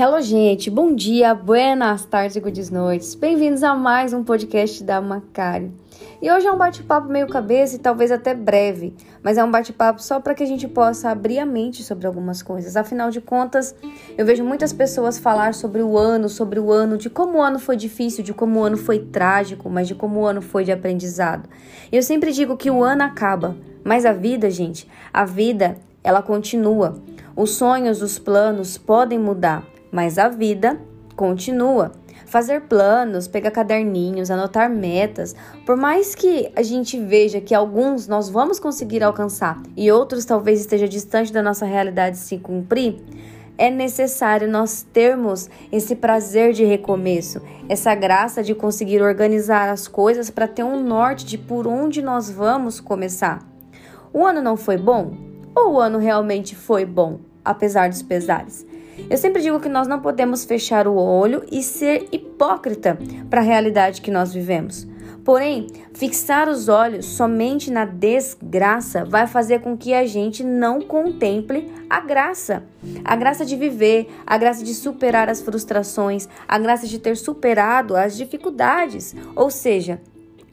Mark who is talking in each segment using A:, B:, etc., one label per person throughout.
A: Hello, gente. Bom dia, buenas tardes e good noites. Bem-vindos a mais um podcast da Macari. E hoje é um bate-papo meio cabeça e talvez até breve, mas é um bate-papo só para que a gente possa abrir a mente sobre algumas coisas. Afinal de contas, eu vejo muitas pessoas falar sobre o ano, sobre o ano, de como o ano foi difícil, de como o ano foi trágico, mas de como o ano foi de aprendizado. E eu sempre digo que o ano acaba, mas a vida, gente, a vida, ela continua. Os sonhos, os planos podem mudar, mas a vida continua. Fazer planos, pegar caderninhos, anotar metas, por mais que a gente veja que alguns nós vamos conseguir alcançar e outros talvez esteja distante da nossa realidade se cumprir, é necessário nós termos esse prazer de recomeço, essa graça de conseguir organizar as coisas para ter um norte de por onde nós vamos começar. O ano não foi bom? Ou o ano realmente foi bom, apesar dos pesares? Eu sempre digo que nós não podemos fechar o olho e ser hipócrita para a realidade que nós vivemos. Porém, fixar os olhos somente na desgraça vai fazer com que a gente não contemple a graça. A graça de viver, a graça de superar as frustrações, a graça de ter superado as dificuldades. Ou seja,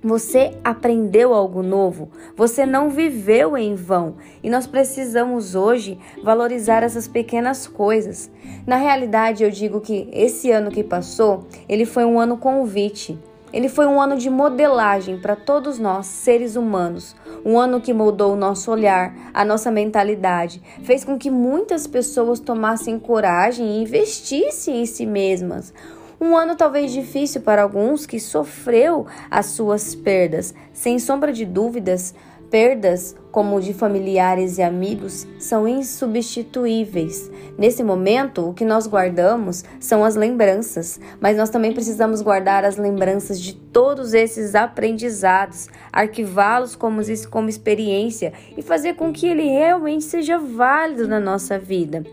A: você aprendeu algo novo, você não viveu em vão e nós precisamos hoje valorizar essas pequenas coisas. Na realidade, eu digo que esse ano que passou, ele foi um ano convite. Ele foi um ano de modelagem para todos nós, seres humanos. Um ano que moldou o nosso olhar, a nossa mentalidade, fez com que muitas pessoas tomassem coragem e investissem em si mesmas. Um ano talvez difícil para alguns que sofreu as suas perdas. Sem sombra de dúvidas, perdas como de familiares e amigos são insubstituíveis. Nesse momento, o que nós guardamos são as lembranças, mas nós também precisamos guardar as lembranças de todos esses aprendizados, arquivá-los como, como experiência e fazer com que ele realmente seja válido na nossa vida.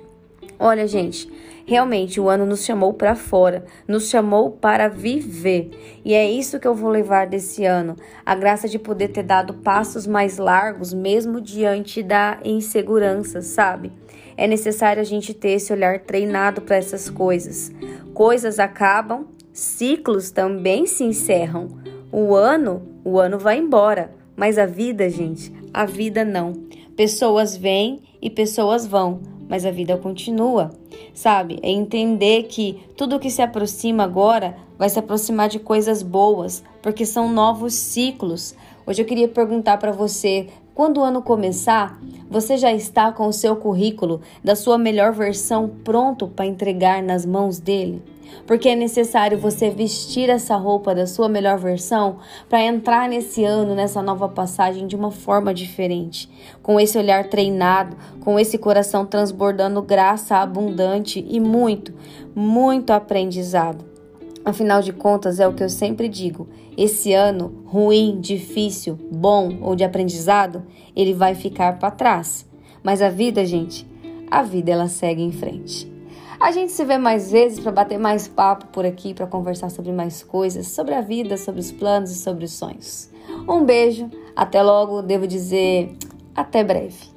A: Olha, gente, realmente o ano nos chamou para fora, nos chamou para viver. E é isso que eu vou levar desse ano, a graça de poder ter dado passos mais largos mesmo diante da insegurança, sabe? É necessário a gente ter esse olhar treinado para essas coisas. Coisas acabam, ciclos também se encerram. O ano, o ano vai embora, mas a vida, gente, a vida não. Pessoas vêm e pessoas vão mas a vida continua, sabe? É entender que tudo que se aproxima agora vai se aproximar de coisas boas, porque são novos ciclos. Hoje eu queria perguntar para você, quando o ano começar, você já está com o seu currículo da sua melhor versão pronto para entregar nas mãos dele? porque é necessário você vestir essa roupa da sua melhor versão para entrar nesse ano, nessa nova passagem de uma forma diferente, com esse olhar treinado, com esse coração transbordando graça abundante e muito, muito aprendizado. Afinal de contas, é o que eu sempre digo: esse ano ruim, difícil, bom ou de aprendizado, ele vai ficar para trás. Mas a vida, gente, a vida ela segue em frente. A gente se vê mais vezes para bater mais papo por aqui, para conversar sobre mais coisas, sobre a vida, sobre os planos e sobre os sonhos. Um beijo, até logo, devo dizer, até breve.